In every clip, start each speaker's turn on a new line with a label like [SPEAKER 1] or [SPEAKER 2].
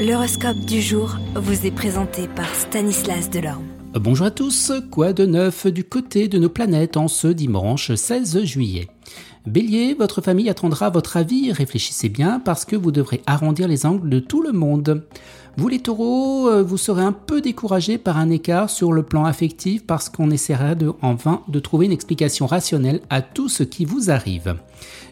[SPEAKER 1] L'horoscope du jour vous est présenté par Stanislas Delorme.
[SPEAKER 2] Bonjour à tous, quoi de neuf du côté de nos planètes en ce dimanche 16 juillet? Bélier, votre famille attendra votre avis, réfléchissez bien parce que vous devrez arrondir les angles de tout le monde. Vous les taureaux, euh, vous serez un peu découragé par un écart sur le plan affectif parce qu'on essaiera de, en vain de trouver une explication rationnelle à tout ce qui vous arrive.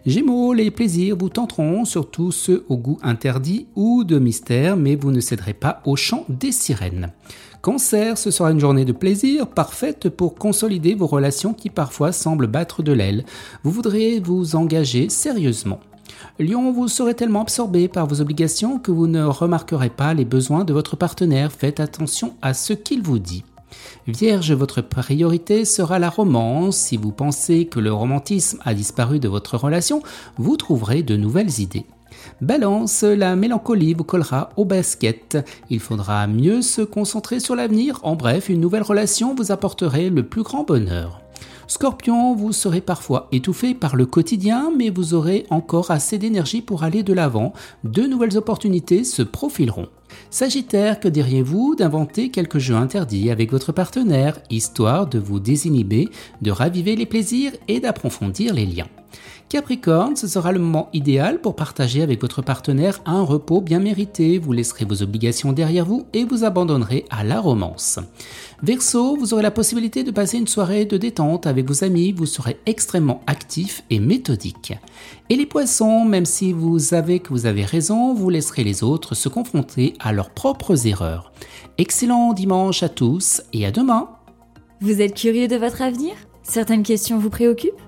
[SPEAKER 2] Gémeaux, les plaisirs vous tenteront, surtout ceux au goût interdit ou de mystère, mais vous ne céderez pas au chant des sirènes. Cancer, ce sera une journée de plaisir parfaite pour consolider vos relations qui parfois semblent battre de l'aile. Voudriez vous engager sérieusement. Lion, vous serez tellement absorbé par vos obligations que vous ne remarquerez pas les besoins de votre partenaire. Faites attention à ce qu'il vous dit. Vierge, votre priorité sera la romance. Si vous pensez que le romantisme a disparu de votre relation, vous trouverez de nouvelles idées. Balance, la mélancolie vous collera au basket. Il faudra mieux se concentrer sur l'avenir. En bref, une nouvelle relation vous apporterait le plus grand bonheur. Scorpion, vous serez parfois étouffé par le quotidien, mais vous aurez encore assez d'énergie pour aller de l'avant. De nouvelles opportunités se profileront. Sagittaire, que diriez-vous d'inventer quelques jeux interdits avec votre partenaire, histoire de vous désinhiber, de raviver les plaisirs et d'approfondir les liens? Capricorne, ce sera le moment idéal pour partager avec votre partenaire un repos bien mérité. Vous laisserez vos obligations derrière vous et vous abandonnerez à la romance. Verseau, vous aurez la possibilité de passer une soirée de détente avec vos amis. Vous serez extrêmement actif et méthodique. Et les poissons, même si vous savez que vous avez raison, vous laisserez les autres se confronter à leurs propres erreurs. Excellent dimanche à tous et à demain.
[SPEAKER 3] Vous êtes curieux de votre avenir? Certaines questions vous préoccupent?